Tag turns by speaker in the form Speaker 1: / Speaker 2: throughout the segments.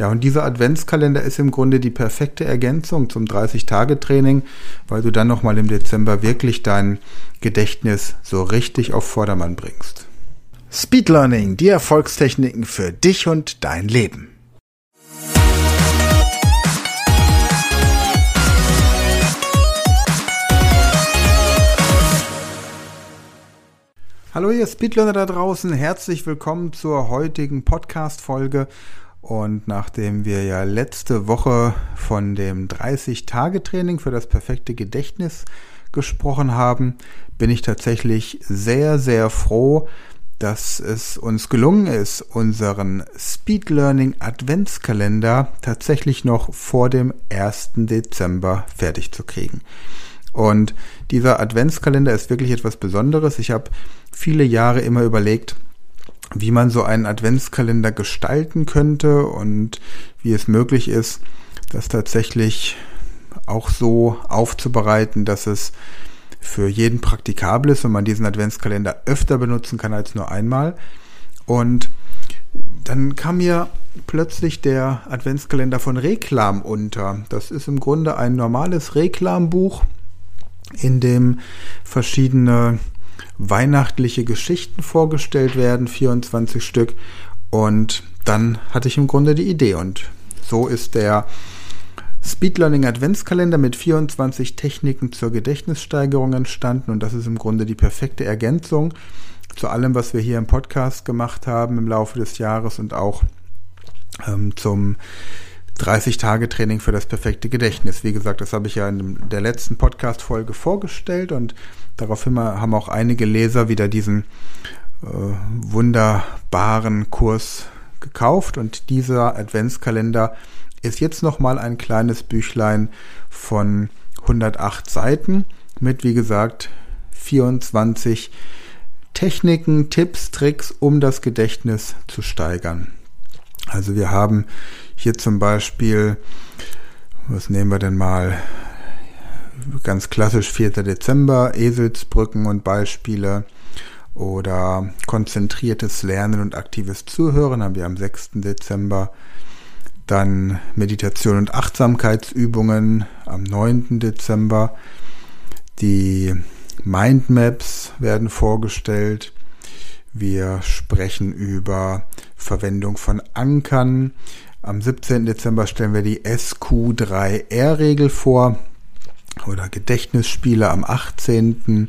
Speaker 1: Ja, und dieser Adventskalender ist im Grunde die perfekte Ergänzung zum 30-Tage-Training, weil du dann nochmal im Dezember wirklich dein Gedächtnis so richtig auf Vordermann bringst.
Speaker 2: Speed Learning, die Erfolgstechniken für dich und dein Leben.
Speaker 1: Hallo ihr Speedlearner da draußen, herzlich willkommen zur heutigen Podcast-Folge. Und nachdem wir ja letzte Woche von dem 30-Tage-Training für das perfekte Gedächtnis gesprochen haben, bin ich tatsächlich sehr, sehr froh, dass es uns gelungen ist, unseren Speed Learning Adventskalender tatsächlich noch vor dem 1. Dezember fertig zu kriegen. Und dieser Adventskalender ist wirklich etwas Besonderes. Ich habe viele Jahre immer überlegt, wie man so einen Adventskalender gestalten könnte und wie es möglich ist, das tatsächlich auch so aufzubereiten, dass es für jeden praktikabel ist und man diesen Adventskalender öfter benutzen kann als nur einmal. Und dann kam mir plötzlich der Adventskalender von Reklam unter. Das ist im Grunde ein normales Reklambuch, in dem verschiedene weihnachtliche Geschichten vorgestellt werden, 24 Stück. Und dann hatte ich im Grunde die Idee. Und so ist der Speed Learning Adventskalender mit 24 Techniken zur Gedächtnissteigerung entstanden. Und das ist im Grunde die perfekte Ergänzung zu allem, was wir hier im Podcast gemacht haben im Laufe des Jahres und auch ähm, zum 30-Tage-Training für das perfekte Gedächtnis. Wie gesagt, das habe ich ja in der letzten Podcast-Folge vorgestellt und daraufhin haben auch einige Leser wieder diesen äh, wunderbaren Kurs gekauft und dieser Adventskalender ist jetzt nochmal ein kleines Büchlein von 108 Seiten mit, wie gesagt, 24 Techniken, Tipps, Tricks, um das Gedächtnis zu steigern. Also wir haben hier zum Beispiel, was nehmen wir denn mal? Ganz klassisch 4. Dezember, Eselsbrücken und Beispiele oder konzentriertes Lernen und aktives Zuhören haben wir am 6. Dezember. Dann Meditation und Achtsamkeitsübungen am 9. Dezember. Die Mindmaps werden vorgestellt. Wir sprechen über Verwendung von Ankern. Am 17. Dezember stellen wir die SQ3R-Regel vor oder Gedächtnisspiele am 18.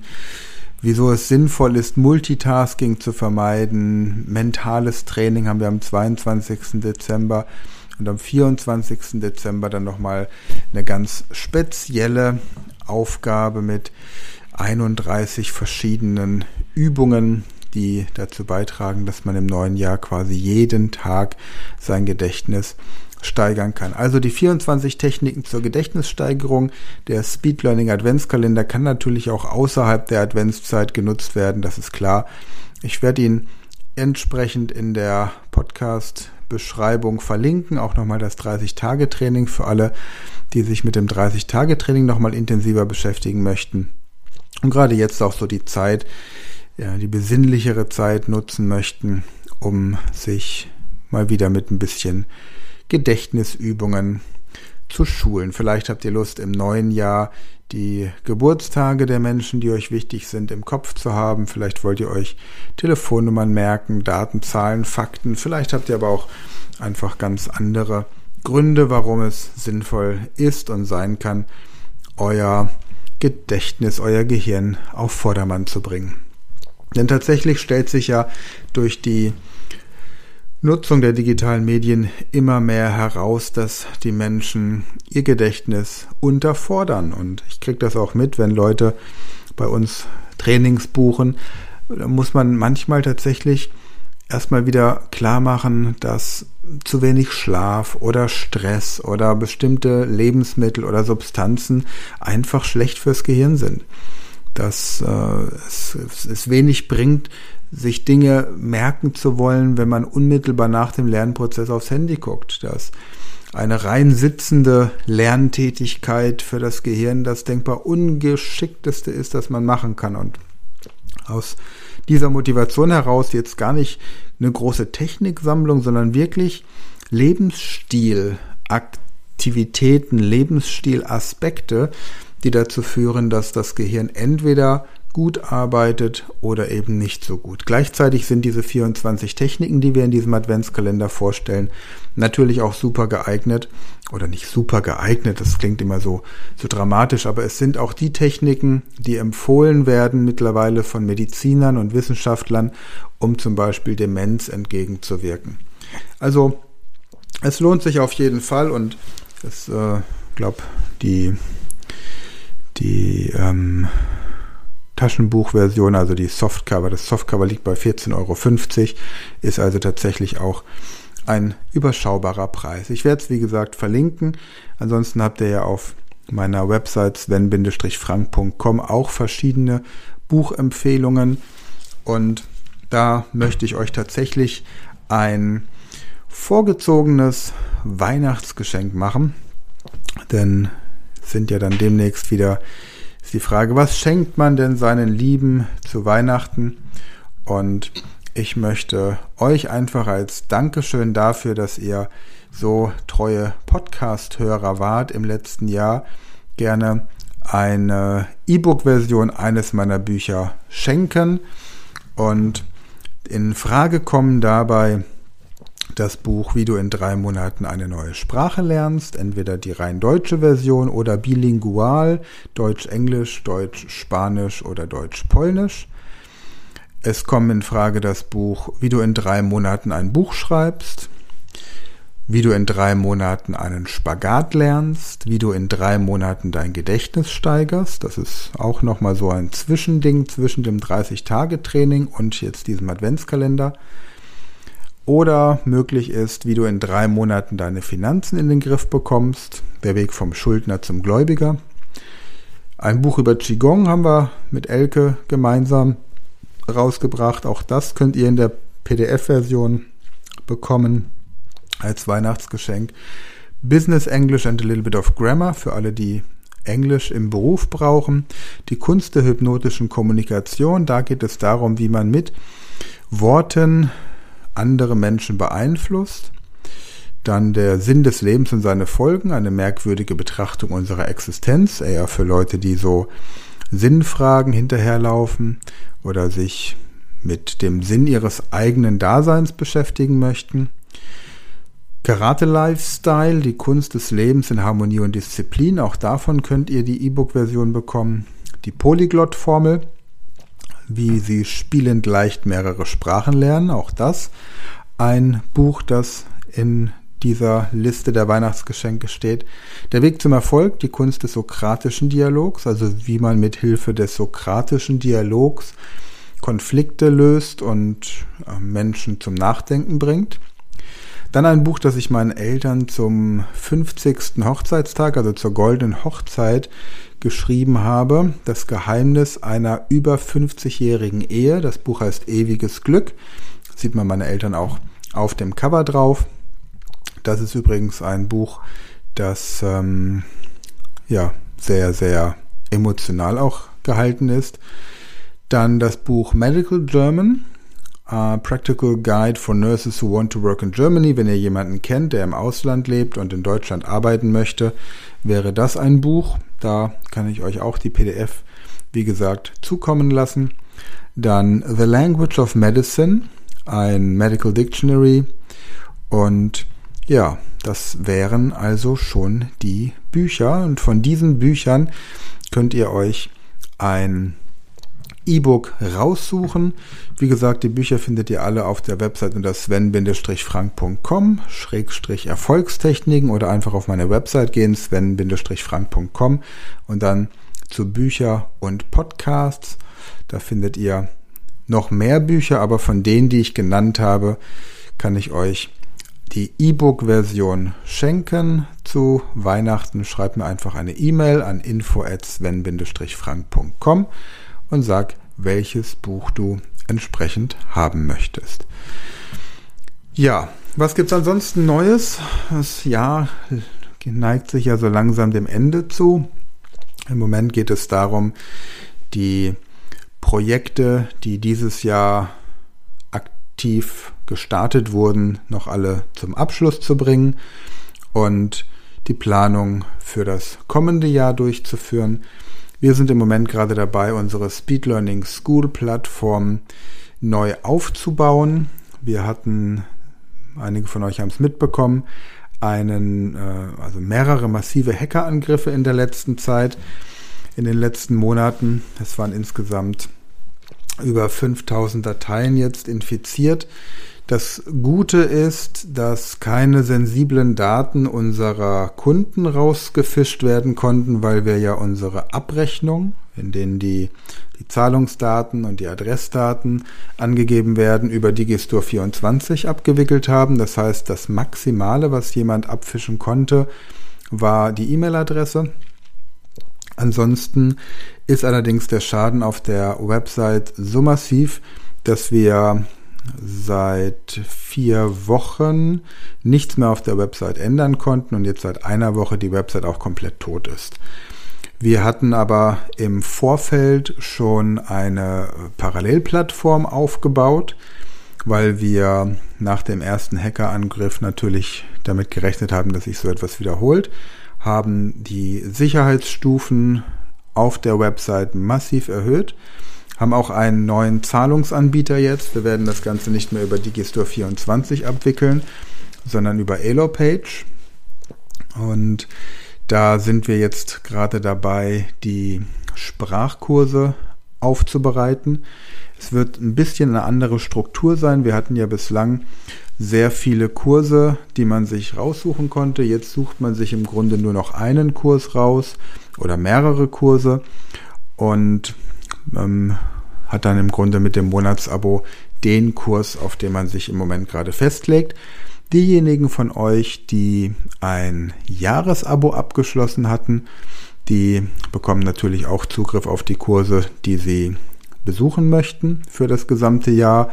Speaker 1: Wieso es sinnvoll ist, Multitasking zu vermeiden. Mentales Training haben wir am 22. Dezember und am 24. Dezember dann nochmal eine ganz spezielle Aufgabe mit 31 verschiedenen Übungen, die dazu beitragen, dass man im neuen Jahr quasi jeden Tag sein Gedächtnis steigern kann. Also die 24 Techniken zur Gedächtnissteigerung. Der Speed Learning Adventskalender kann natürlich auch außerhalb der Adventszeit genutzt werden, das ist klar. Ich werde ihn entsprechend in der Podcast-Beschreibung verlinken. Auch nochmal das 30-Tage-Training für alle, die sich mit dem 30-Tage-Training nochmal intensiver beschäftigen möchten. Und gerade jetzt auch so die Zeit, ja, die besinnlichere Zeit nutzen möchten, um sich mal wieder mit ein bisschen Gedächtnisübungen zu schulen. Vielleicht habt ihr Lust, im neuen Jahr die Geburtstage der Menschen, die euch wichtig sind, im Kopf zu haben. Vielleicht wollt ihr euch Telefonnummern merken, Daten, Zahlen, Fakten. Vielleicht habt ihr aber auch einfach ganz andere Gründe, warum es sinnvoll ist und sein kann, euer Gedächtnis, euer Gehirn auf Vordermann zu bringen. Denn tatsächlich stellt sich ja durch die Nutzung der digitalen Medien immer mehr heraus, dass die Menschen ihr Gedächtnis unterfordern. Und ich kriege das auch mit, wenn Leute bei uns Trainings buchen, da muss man manchmal tatsächlich erstmal wieder klar machen, dass zu wenig Schlaf oder Stress oder bestimmte Lebensmittel oder Substanzen einfach schlecht fürs Gehirn sind dass äh, es, es wenig bringt, sich Dinge merken zu wollen, wenn man unmittelbar nach dem Lernprozess aufs Handy guckt. Dass eine rein sitzende Lerntätigkeit für das Gehirn das denkbar ungeschickteste ist, das man machen kann. Und aus dieser Motivation heraus jetzt gar nicht eine große Techniksammlung, sondern wirklich Lebensstilaktivitäten, Lebensstilaspekte, die dazu führen, dass das Gehirn entweder gut arbeitet oder eben nicht so gut. Gleichzeitig sind diese 24 Techniken, die wir in diesem Adventskalender vorstellen, natürlich auch super geeignet oder nicht super geeignet, das klingt immer so, so dramatisch, aber es sind auch die Techniken, die empfohlen werden mittlerweile von Medizinern und Wissenschaftlern, um zum Beispiel Demenz entgegenzuwirken. Also es lohnt sich auf jeden Fall und ich äh, glaube, die, die ähm, Taschenbuchversion, also die Softcover. Das Softcover liegt bei 14,50 Euro, ist also tatsächlich auch ein überschaubarer Preis. Ich werde es, wie gesagt, verlinken. Ansonsten habt ihr ja auf meiner Website sven-frank.com auch verschiedene Buchempfehlungen. Und da möchte ich euch tatsächlich ein vorgezogenes Weihnachtsgeschenk machen. Denn sind ja dann demnächst wieder ist die Frage, was schenkt man denn seinen Lieben zu Weihnachten? Und ich möchte euch einfach als Dankeschön dafür, dass ihr so treue Podcast-Hörer wart im letzten Jahr, gerne eine E-Book-Version eines meiner Bücher schenken und in Frage kommen dabei das Buch, wie du in drei Monaten eine neue Sprache lernst, entweder die rein deutsche Version oder bilingual, Deutsch-Englisch, Deutsch-Spanisch oder Deutsch-Polnisch. Es kommt in Frage das Buch, wie du in drei Monaten ein Buch schreibst, wie du in drei Monaten einen Spagat lernst, wie du in drei Monaten dein Gedächtnis steigerst. Das ist auch nochmal so ein Zwischending zwischen dem 30-Tage-Training und jetzt diesem Adventskalender. Oder möglich ist, wie du in drei Monaten deine Finanzen in den Griff bekommst. Der Weg vom Schuldner zum Gläubiger. Ein Buch über Qigong haben wir mit Elke gemeinsam rausgebracht. Auch das könnt ihr in der PDF-Version bekommen als Weihnachtsgeschenk. Business English and a little bit of Grammar für alle, die Englisch im Beruf brauchen. Die Kunst der hypnotischen Kommunikation. Da geht es darum, wie man mit Worten andere Menschen beeinflusst. Dann der Sinn des Lebens und seine Folgen, eine merkwürdige Betrachtung unserer Existenz, eher für Leute, die so Sinnfragen hinterherlaufen oder sich mit dem Sinn ihres eigenen Daseins beschäftigen möchten. Karate Lifestyle, die Kunst des Lebens in Harmonie und Disziplin, auch davon könnt ihr die E-Book-Version bekommen. Die Polyglott-Formel, wie Sie spielend leicht mehrere Sprachen lernen. Auch das ein Buch, das in dieser Liste der Weihnachtsgeschenke steht. Der Weg zum Erfolg, die Kunst des sokratischen Dialogs, also wie man mit Hilfe des sokratischen Dialogs Konflikte löst und äh, Menschen zum Nachdenken bringt. Dann ein Buch, das ich meinen Eltern zum 50. Hochzeitstag, also zur goldenen Hochzeit, geschrieben habe. Das Geheimnis einer über 50-jährigen Ehe. Das Buch heißt Ewiges Glück. Sieht man meine Eltern auch auf dem Cover drauf. Das ist übrigens ein Buch, das ähm, ja sehr, sehr emotional auch gehalten ist. Dann das Buch Medical German, Uh, Practical Guide for Nurses Who Want to Work in Germany. Wenn ihr jemanden kennt, der im Ausland lebt und in Deutschland arbeiten möchte, wäre das ein Buch. Da kann ich euch auch die PDF, wie gesagt, zukommen lassen. Dann The Language of Medicine, ein Medical Dictionary. Und ja, das wären also schon die Bücher. Und von diesen Büchern könnt ihr euch ein E-Book raussuchen. Wie gesagt, die Bücher findet ihr alle auf der Website unter sven-frank.com Erfolgstechniken oder einfach auf meine Website gehen, sven-frank.com und dann zu Bücher und Podcasts. Da findet ihr noch mehr Bücher, aber von denen, die ich genannt habe, kann ich euch die E-Book-Version schenken zu Weihnachten. Schreibt mir einfach eine E-Mail an info@sven-frank.com und sag, welches Buch du entsprechend haben möchtest. Ja, was gibt's ansonsten Neues? Das Jahr neigt sich ja so langsam dem Ende zu. Im Moment geht es darum, die Projekte, die dieses Jahr aktiv gestartet wurden, noch alle zum Abschluss zu bringen und die Planung für das kommende Jahr durchzuführen. Wir sind im Moment gerade dabei, unsere Speed Learning School Plattform neu aufzubauen. Wir hatten, einige von euch haben es mitbekommen, einen, äh, also mehrere massive Hackerangriffe in der letzten Zeit, in den letzten Monaten. Es waren insgesamt über 5000 Dateien jetzt infiziert. Das Gute ist, dass keine sensiblen Daten unserer Kunden rausgefischt werden konnten, weil wir ja unsere Abrechnung, in denen die, die Zahlungsdaten und die Adressdaten angegeben werden, über Digistore 24 abgewickelt haben. Das heißt, das Maximale, was jemand abfischen konnte, war die E-Mail-Adresse. Ansonsten ist allerdings der Schaden auf der Website so massiv, dass wir seit vier Wochen nichts mehr auf der Website ändern konnten und jetzt seit einer Woche die Website auch komplett tot ist. Wir hatten aber im Vorfeld schon eine Parallelplattform aufgebaut, weil wir nach dem ersten Hackerangriff natürlich damit gerechnet haben, dass sich so etwas wiederholt, haben die Sicherheitsstufen auf der Website massiv erhöht haben auch einen neuen Zahlungsanbieter jetzt. Wir werden das Ganze nicht mehr über Digistore 24 abwickeln, sondern über Elopage. Und da sind wir jetzt gerade dabei, die Sprachkurse aufzubereiten. Es wird ein bisschen eine andere Struktur sein. Wir hatten ja bislang sehr viele Kurse, die man sich raussuchen konnte. Jetzt sucht man sich im Grunde nur noch einen Kurs raus oder mehrere Kurse. Und ähm, hat dann im Grunde mit dem Monatsabo den Kurs, auf den man sich im Moment gerade festlegt. Diejenigen von euch, die ein Jahresabo abgeschlossen hatten, die bekommen natürlich auch Zugriff auf die Kurse, die sie besuchen möchten für das gesamte Jahr.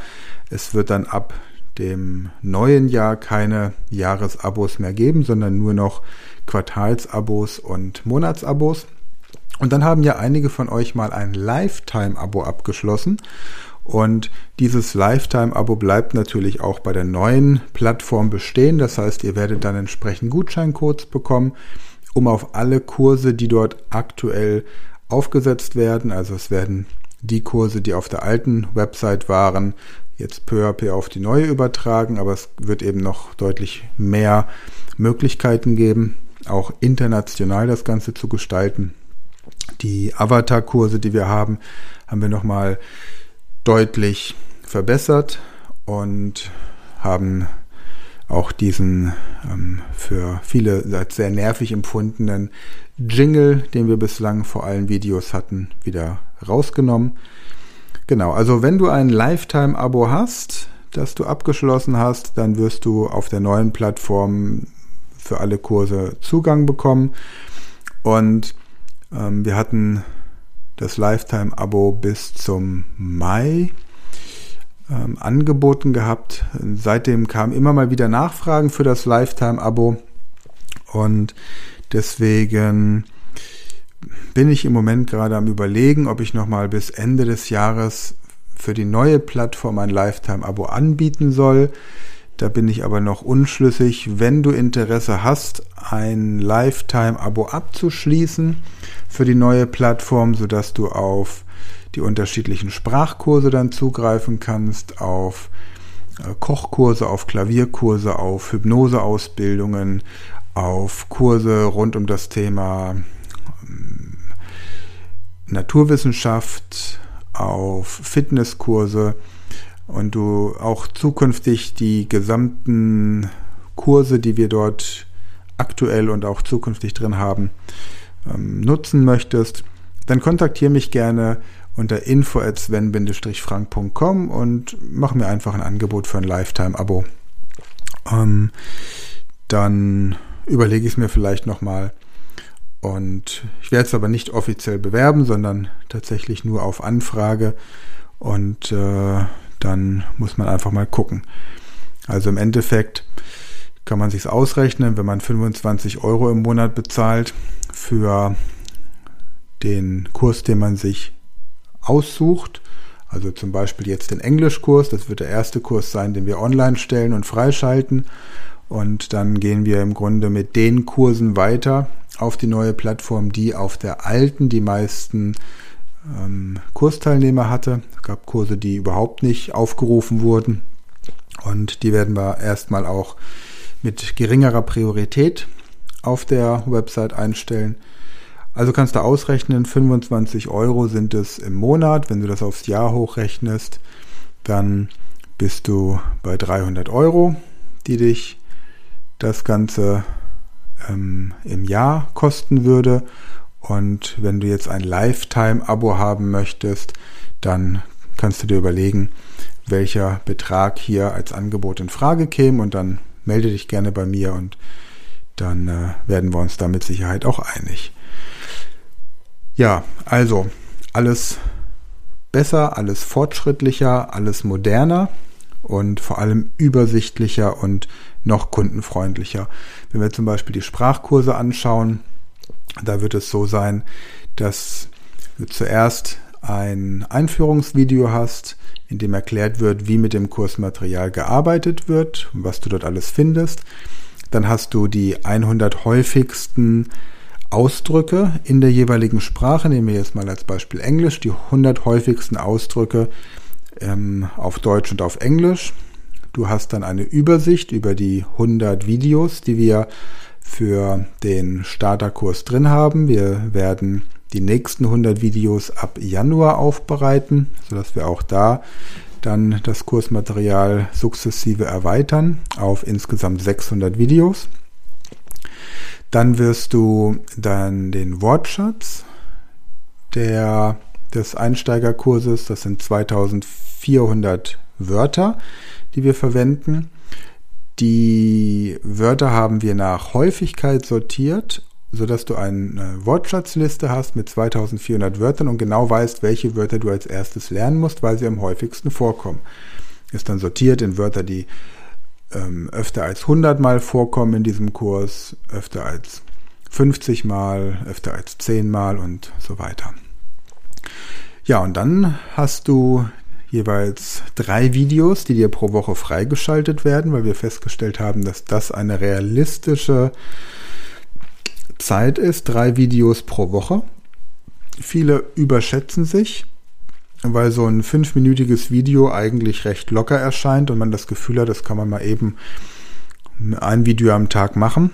Speaker 1: Es wird dann ab dem neuen Jahr keine Jahresabos mehr geben, sondern nur noch Quartalsabos und Monatsabos. Und dann haben ja einige von euch mal ein Lifetime-Abo abgeschlossen. Und dieses Lifetime-Abo bleibt natürlich auch bei der neuen Plattform bestehen. Das heißt, ihr werdet dann entsprechend Gutscheincodes bekommen, um auf alle Kurse, die dort aktuell aufgesetzt werden, also es werden die Kurse, die auf der alten Website waren, jetzt peu à peu auf die neue übertragen, aber es wird eben noch deutlich mehr Möglichkeiten geben, auch international das Ganze zu gestalten. Die Avatar-Kurse, die wir haben, haben wir nochmal deutlich verbessert und haben auch diesen ähm, für viele als sehr nervig empfundenen Jingle, den wir bislang vor allen Videos hatten, wieder rausgenommen. Genau, also wenn du ein Lifetime-Abo hast, das du abgeschlossen hast, dann wirst du auf der neuen Plattform für alle Kurse Zugang bekommen. Und ähm, wir hatten das Lifetime-Abo bis zum Mai ähm, angeboten gehabt. Seitdem kamen immer mal wieder Nachfragen für das Lifetime-Abo und deswegen bin ich im Moment gerade am Überlegen, ob ich nochmal bis Ende des Jahres für die neue Plattform ein Lifetime-Abo anbieten soll. Da bin ich aber noch unschlüssig. Wenn du Interesse hast, ein Lifetime-Abo abzuschließen für die neue Plattform, sodass du auf die unterschiedlichen Sprachkurse dann zugreifen kannst, auf äh, Kochkurse, auf Klavierkurse, auf Hypnoseausbildungen, auf Kurse rund um das Thema ähm, Naturwissenschaft, auf Fitnesskurse, und du auch zukünftig die gesamten Kurse, die wir dort aktuell und auch zukünftig drin haben, ähm, nutzen möchtest, dann kontaktiere mich gerne unter info@sven-frank.com und mach mir einfach ein Angebot für ein Lifetime-Abo. Ähm, dann überlege ich es mir vielleicht nochmal. Und ich werde es aber nicht offiziell bewerben, sondern tatsächlich nur auf Anfrage. Und äh, dann muss man einfach mal gucken. Also im Endeffekt kann man sich ausrechnen, wenn man 25 Euro im Monat bezahlt für den Kurs, den man sich aussucht, Also zum Beispiel jetzt den Englischkurs, das wird der erste Kurs sein, den wir online stellen und freischalten. Und dann gehen wir im Grunde mit den Kursen weiter auf die neue Plattform, die auf der alten die meisten ähm, Kursteilnehmer hatte. Es gab Kurse, die überhaupt nicht aufgerufen wurden. Und die werden wir erstmal auch mit geringerer Priorität auf der Website einstellen. Also kannst du ausrechnen, 25 Euro sind es im Monat. Wenn du das aufs Jahr hochrechnest, dann bist du bei 300 Euro, die dich das Ganze ähm, im Jahr kosten würde. Und wenn du jetzt ein Lifetime-Abo haben möchtest, dann kannst du dir überlegen, welcher Betrag hier als Angebot in Frage käme und dann melde dich gerne bei mir und dann äh, werden wir uns da mit Sicherheit auch einig. Ja, also alles besser, alles fortschrittlicher, alles moderner und vor allem übersichtlicher und noch kundenfreundlicher. Wenn wir zum Beispiel die Sprachkurse anschauen, da wird es so sein, dass du zuerst ein Einführungsvideo hast, in dem erklärt wird, wie mit dem Kursmaterial gearbeitet wird was du dort alles findest. Dann hast du die 100 häufigsten Ausdrücke in der jeweiligen Sprache. Nehmen wir jetzt mal als Beispiel Englisch, die 100 häufigsten Ausdrücke ähm, auf Deutsch und auf Englisch. Du hast dann eine Übersicht über die 100 Videos, die wir für den Starterkurs drin haben. Wir werden die nächsten 100 Videos ab Januar aufbereiten, sodass wir auch da dann das Kursmaterial sukzessive erweitern auf insgesamt 600 Videos. Dann wirst du dann den Wortschatz der, des Einsteigerkurses, das sind 2400 Wörter, die wir verwenden. Die Wörter haben wir nach Häufigkeit sortiert, sodass du eine Wortschatzliste hast mit 2400 Wörtern und genau weißt, welche Wörter du als erstes lernen musst, weil sie am häufigsten vorkommen. Ist dann sortiert in Wörter, die ähm, öfter als 100 Mal vorkommen in diesem Kurs, öfter als 50 Mal, öfter als 10 Mal und so weiter. Ja, und dann hast du jeweils drei Videos, die dir pro Woche freigeschaltet werden, weil wir festgestellt haben, dass das eine realistische Zeit ist. Drei Videos pro Woche. Viele überschätzen sich, weil so ein fünfminütiges Video eigentlich recht locker erscheint und man das Gefühl hat, das kann man mal eben ein Video am Tag machen.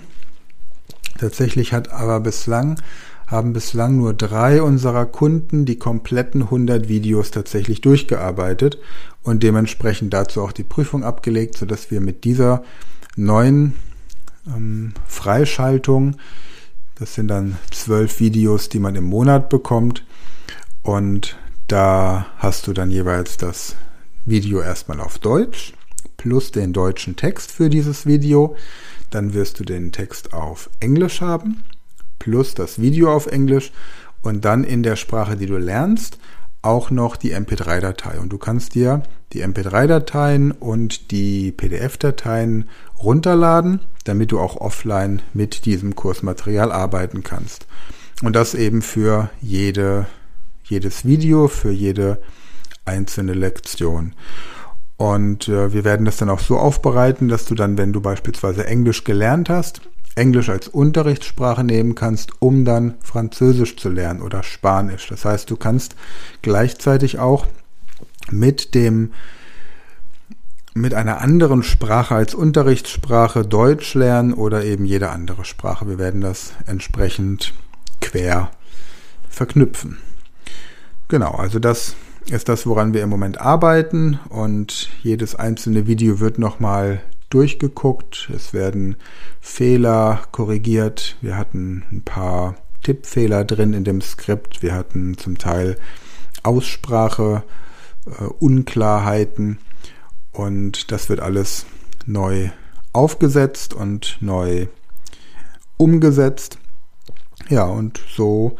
Speaker 1: Tatsächlich hat aber bislang haben bislang nur drei unserer Kunden die kompletten 100 Videos tatsächlich durchgearbeitet und dementsprechend dazu auch die Prüfung abgelegt, sodass wir mit dieser neuen ähm, Freischaltung, das sind dann zwölf Videos, die man im Monat bekommt und da hast du dann jeweils das Video erstmal auf Deutsch plus den deutschen Text für dieses Video. Dann wirst du den Text auf Englisch haben plus das Video auf Englisch und dann in der Sprache, die du lernst, auch noch die MP3-Datei. Und du kannst dir die MP3-Dateien und die PDF-Dateien runterladen, damit du auch offline mit diesem Kursmaterial arbeiten kannst. Und das eben für jede, jedes Video, für jede einzelne Lektion. Und äh, wir werden das dann auch so aufbereiten, dass du dann, wenn du beispielsweise Englisch gelernt hast, Englisch als Unterrichtssprache nehmen kannst, um dann Französisch zu lernen oder Spanisch. Das heißt, du kannst gleichzeitig auch mit dem mit einer anderen Sprache als Unterrichtssprache Deutsch lernen oder eben jede andere Sprache. Wir werden das entsprechend quer verknüpfen. Genau, also das ist das, woran wir im Moment arbeiten und jedes einzelne Video wird nochmal durchgeguckt. Es werden Fehler korrigiert. Wir hatten ein paar Tippfehler drin in dem Skript. Wir hatten zum Teil Aussprache, äh, Unklarheiten und das wird alles neu aufgesetzt und neu umgesetzt. Ja, und so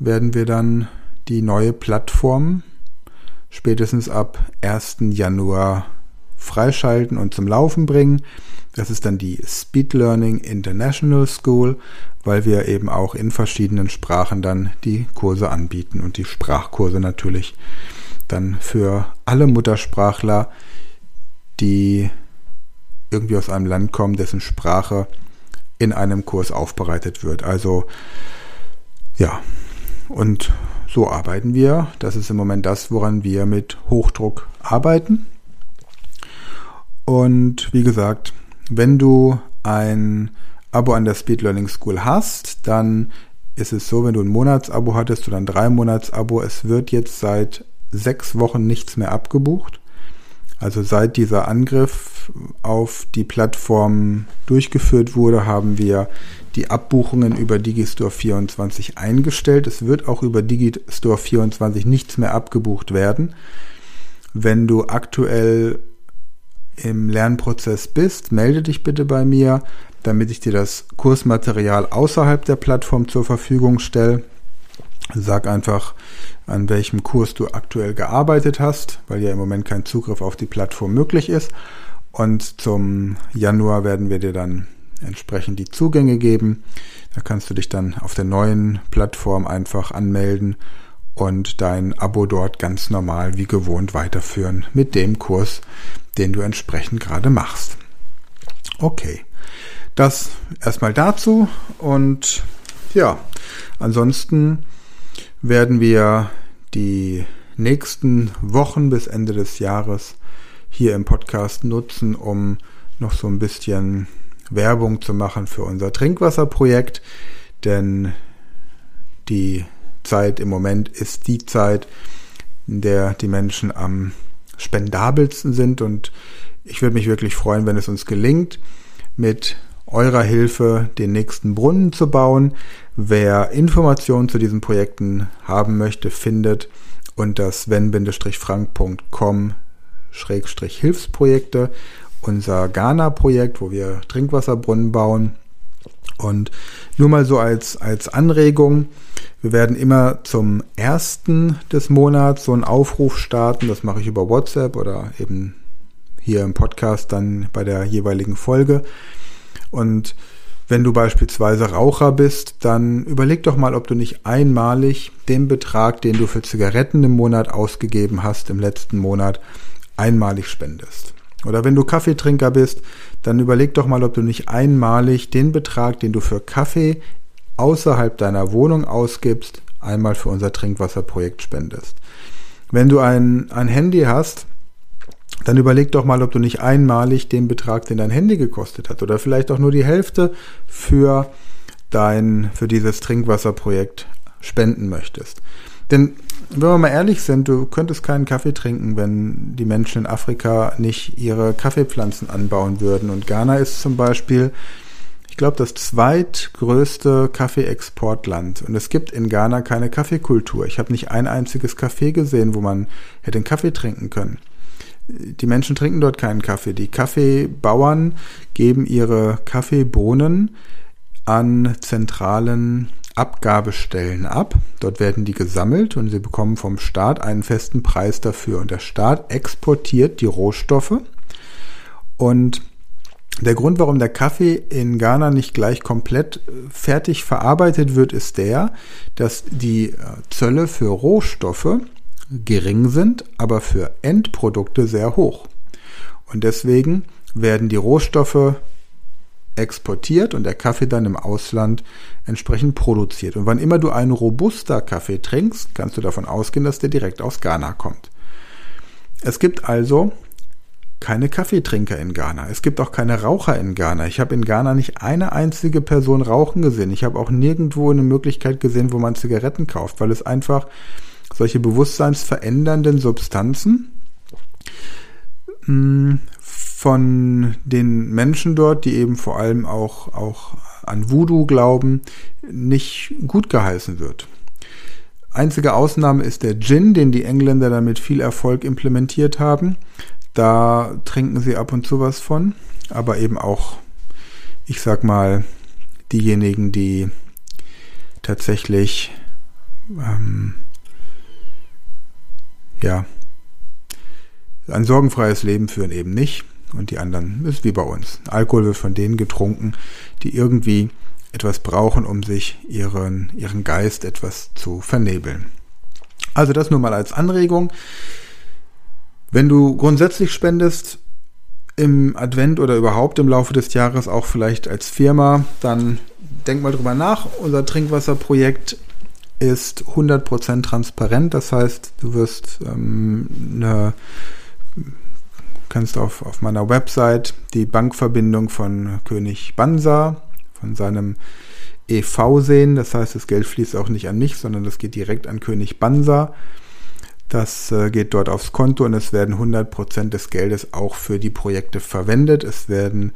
Speaker 1: werden wir dann die neue Plattform spätestens ab 1. Januar freischalten und zum Laufen bringen. Das ist dann die Speed Learning International School, weil wir eben auch in verschiedenen Sprachen dann die Kurse anbieten und die Sprachkurse natürlich dann für alle Muttersprachler, die irgendwie aus einem Land kommen, dessen Sprache in einem Kurs aufbereitet wird. Also ja, und so arbeiten wir. Das ist im Moment das, woran wir mit Hochdruck arbeiten. Und wie gesagt, wenn du ein Abo an der Speed Learning School hast, dann ist es so, wenn du ein Monatsabo hattest oder ein drei Monats-Abo, es wird jetzt seit sechs Wochen nichts mehr abgebucht. Also seit dieser Angriff auf die Plattform durchgeführt wurde, haben wir die Abbuchungen über Digistore 24 eingestellt. Es wird auch über Digistore 24 nichts mehr abgebucht werden. Wenn du aktuell im Lernprozess bist, melde dich bitte bei mir, damit ich dir das Kursmaterial außerhalb der Plattform zur Verfügung stelle. Sag einfach, an welchem Kurs du aktuell gearbeitet hast, weil ja im Moment kein Zugriff auf die Plattform möglich ist. Und zum Januar werden wir dir dann entsprechend die Zugänge geben. Da kannst du dich dann auf der neuen Plattform einfach anmelden und dein Abo dort ganz normal wie gewohnt weiterführen mit dem Kurs, den du entsprechend gerade machst. Okay, das erstmal dazu und ja, ansonsten werden wir die nächsten Wochen bis Ende des Jahres hier im Podcast nutzen, um noch so ein bisschen Werbung zu machen für unser Trinkwasserprojekt, denn die Zeit im Moment ist die Zeit, in der die Menschen am spendabelsten sind und ich würde mich wirklich freuen, wenn es uns gelingt, mit eurer Hilfe den nächsten Brunnen zu bauen. Wer Informationen zu diesen Projekten haben möchte, findet unter sven-frank.com Hilfsprojekte unser Ghana-Projekt, wo wir Trinkwasserbrunnen bauen. Und nur mal so als, als Anregung, wir werden immer zum ersten des Monats so einen Aufruf starten. Das mache ich über WhatsApp oder eben hier im Podcast dann bei der jeweiligen Folge. Und wenn du beispielsweise Raucher bist, dann überleg doch mal, ob du nicht einmalig den Betrag, den du für Zigaretten im Monat ausgegeben hast, im letzten Monat, einmalig spendest. Oder wenn du Kaffeetrinker bist, dann überleg doch mal, ob du nicht einmalig den Betrag, den du für Kaffee außerhalb deiner Wohnung ausgibst, einmal für unser Trinkwasserprojekt spendest. Wenn du ein, ein Handy hast, dann überleg doch mal, ob du nicht einmalig den Betrag, den dein Handy gekostet hat, oder vielleicht auch nur die Hälfte für dein, für dieses Trinkwasserprojekt spenden möchtest. Denn wenn wir mal ehrlich sind, du könntest keinen Kaffee trinken, wenn die Menschen in Afrika nicht ihre Kaffeepflanzen anbauen würden. Und Ghana ist zum Beispiel, ich glaube, das zweitgrößte Kaffeeexportland. Und es gibt in Ghana keine Kaffeekultur. Ich habe nicht ein einziges Kaffee gesehen, wo man hätte einen Kaffee trinken können die Menschen trinken dort keinen Kaffee. Die Kaffeebauern geben ihre Kaffeebohnen an zentralen Abgabestellen ab. Dort werden die gesammelt und sie bekommen vom Staat einen festen Preis dafür. Und der Staat exportiert die Rohstoffe. Und der Grund, warum der Kaffee in Ghana nicht gleich komplett äh, fertig verarbeitet wird, ist der, dass die äh, Zölle für Rohstoffe gering sind, aber für Endprodukte sehr hoch. Und deswegen werden die Rohstoffe exportiert und der Kaffee dann im Ausland entsprechend produziert. Und wann immer du einen robuster Kaffee trinkst, kannst du davon ausgehen, dass der direkt aus Ghana kommt. Es gibt also keine Kaffeetrinker in Ghana. Es gibt auch keine Raucher in Ghana. Ich habe in Ghana nicht eine einzige Person rauchen gesehen. Ich habe auch nirgendwo eine Möglichkeit gesehen, wo man Zigaretten kauft, weil es einfach solche bewusstseinsverändernden Substanzen hm, von den Menschen dort, die eben vor allem auch, auch an Voodoo glauben, nicht gut geheißen wird. Einzige Ausnahme ist der Gin, den die Engländer dann mit viel Erfolg implementiert haben. Da trinken sie ab und zu was von, aber eben auch, ich sag mal, diejenigen, die tatsächlich ähm, ja, ein sorgenfreies Leben führen eben nicht und die anderen ist wie bei uns. Alkohol wird von denen getrunken, die irgendwie etwas brauchen, um sich ihren, ihren Geist etwas zu vernebeln. Also das nur mal als Anregung. Wenn du grundsätzlich spendest im Advent oder überhaupt im Laufe des Jahres, auch vielleicht als Firma, dann denk mal drüber nach. Unser Trinkwasserprojekt ist 100% transparent. Das heißt, du wirst ähm, eine, kannst auf, auf meiner Website die Bankverbindung von König Bansa, von seinem EV sehen. Das heißt, das Geld fließt auch nicht an mich, sondern das geht direkt an König Bansa. Das äh, geht dort aufs Konto und es werden 100% des Geldes auch für die Projekte verwendet. Es werden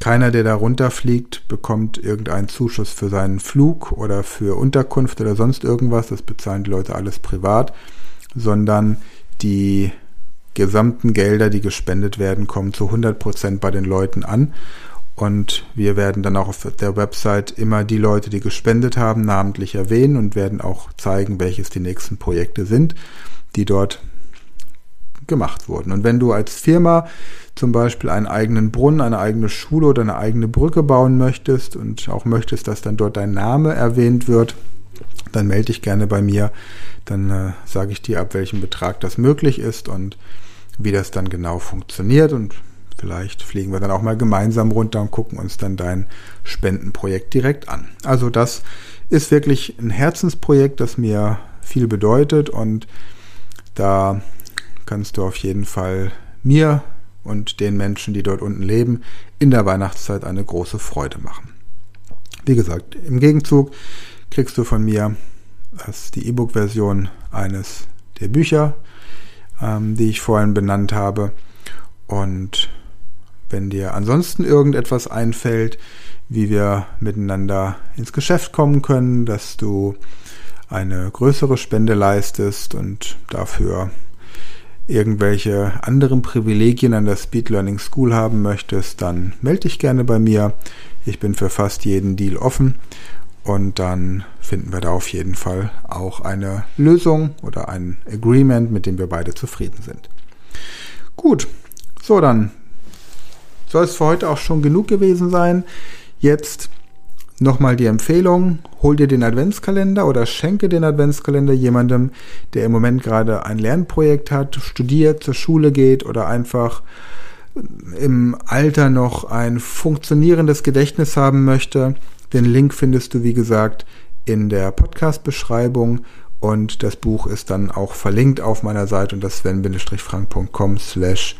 Speaker 1: keiner, der da runterfliegt, bekommt irgendeinen Zuschuss für seinen Flug oder für Unterkunft oder sonst irgendwas. Das bezahlen die Leute alles privat, sondern die gesamten Gelder, die gespendet werden, kommen zu 100% bei den Leuten an. Und wir werden dann auch auf der Website immer die Leute, die gespendet haben, namentlich erwähnen und werden auch zeigen, welches die nächsten Projekte sind die dort gemacht wurden. Und wenn du als Firma zum Beispiel einen eigenen Brunnen, eine eigene Schule oder eine eigene Brücke bauen möchtest und auch möchtest, dass dann dort dein Name erwähnt wird, dann melde dich gerne bei mir. Dann äh, sage ich dir, ab welchem Betrag das möglich ist und wie das dann genau funktioniert. Und vielleicht fliegen wir dann auch mal gemeinsam runter und gucken uns dann dein Spendenprojekt direkt an. Also das ist wirklich ein Herzensprojekt, das mir viel bedeutet und da kannst du auf jeden Fall mir und den Menschen, die dort unten leben, in der Weihnachtszeit eine große Freude machen. Wie gesagt, im Gegenzug kriegst du von mir das die E-Book-Version eines der Bücher, ähm, die ich vorhin benannt habe. Und wenn dir ansonsten irgendetwas einfällt, wie wir miteinander ins Geschäft kommen können, dass du eine größere Spende leistest und dafür irgendwelche anderen Privilegien an der Speed Learning School haben möchtest, dann melde dich gerne bei mir. Ich bin für fast jeden Deal offen und dann finden wir da auf jeden Fall auch eine Lösung oder ein Agreement, mit dem wir beide zufrieden sind. Gut, so dann soll es für heute auch schon genug gewesen sein. Jetzt Nochmal die Empfehlung, hol dir den Adventskalender oder schenke den Adventskalender jemandem, der im Moment gerade ein Lernprojekt hat, studiert, zur Schule geht oder einfach im Alter noch ein funktionierendes Gedächtnis haben möchte. Den Link findest du, wie gesagt, in der Podcast-Beschreibung und das Buch ist dann auch verlinkt auf meiner Seite und das sven-frank.com slash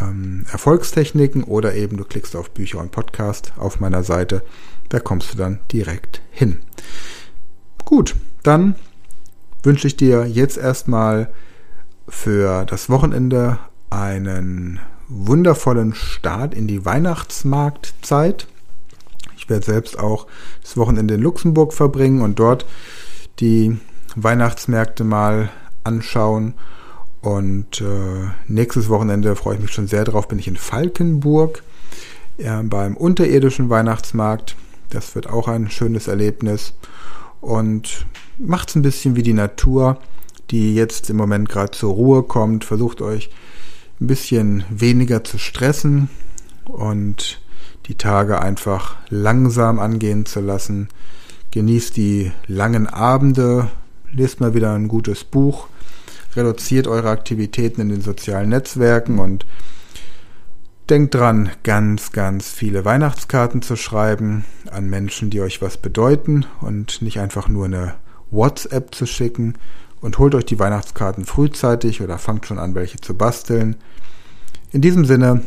Speaker 1: ähm, Erfolgstechniken oder eben du klickst auf Bücher und Podcast auf meiner Seite. Da kommst du dann direkt hin. Gut, dann wünsche ich dir jetzt erstmal für das Wochenende einen wundervollen Start in die Weihnachtsmarktzeit. Ich werde selbst auch das Wochenende in Luxemburg verbringen und dort die Weihnachtsmärkte mal anschauen und äh, nächstes Wochenende freue ich mich schon sehr drauf, bin ich in Falkenburg äh, beim unterirdischen Weihnachtsmarkt. Das wird auch ein schönes Erlebnis und macht es ein bisschen wie die Natur, die jetzt im Moment gerade zur Ruhe kommt. Versucht euch ein bisschen weniger zu stressen und die Tage einfach langsam angehen zu lassen. Genießt die langen Abende, lest mal wieder ein gutes Buch reduziert eure Aktivitäten in den sozialen Netzwerken und denkt dran, ganz, ganz viele Weihnachtskarten zu schreiben an Menschen, die euch was bedeuten und nicht einfach nur eine WhatsApp zu schicken und holt euch die Weihnachtskarten frühzeitig oder fangt schon an, welche zu basteln. In diesem Sinne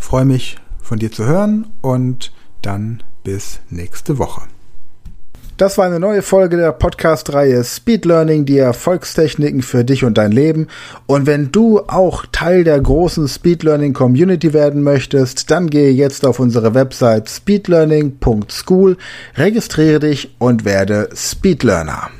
Speaker 1: freue mich von dir zu hören und dann bis nächste Woche.
Speaker 2: Das war eine neue Folge der Podcast-Reihe Speed Learning, die Erfolgstechniken für dich und dein Leben. Und wenn du auch Teil der großen Speed Learning Community werden möchtest, dann gehe jetzt auf unsere Website speedlearning.school, registriere dich und werde Speed Learner.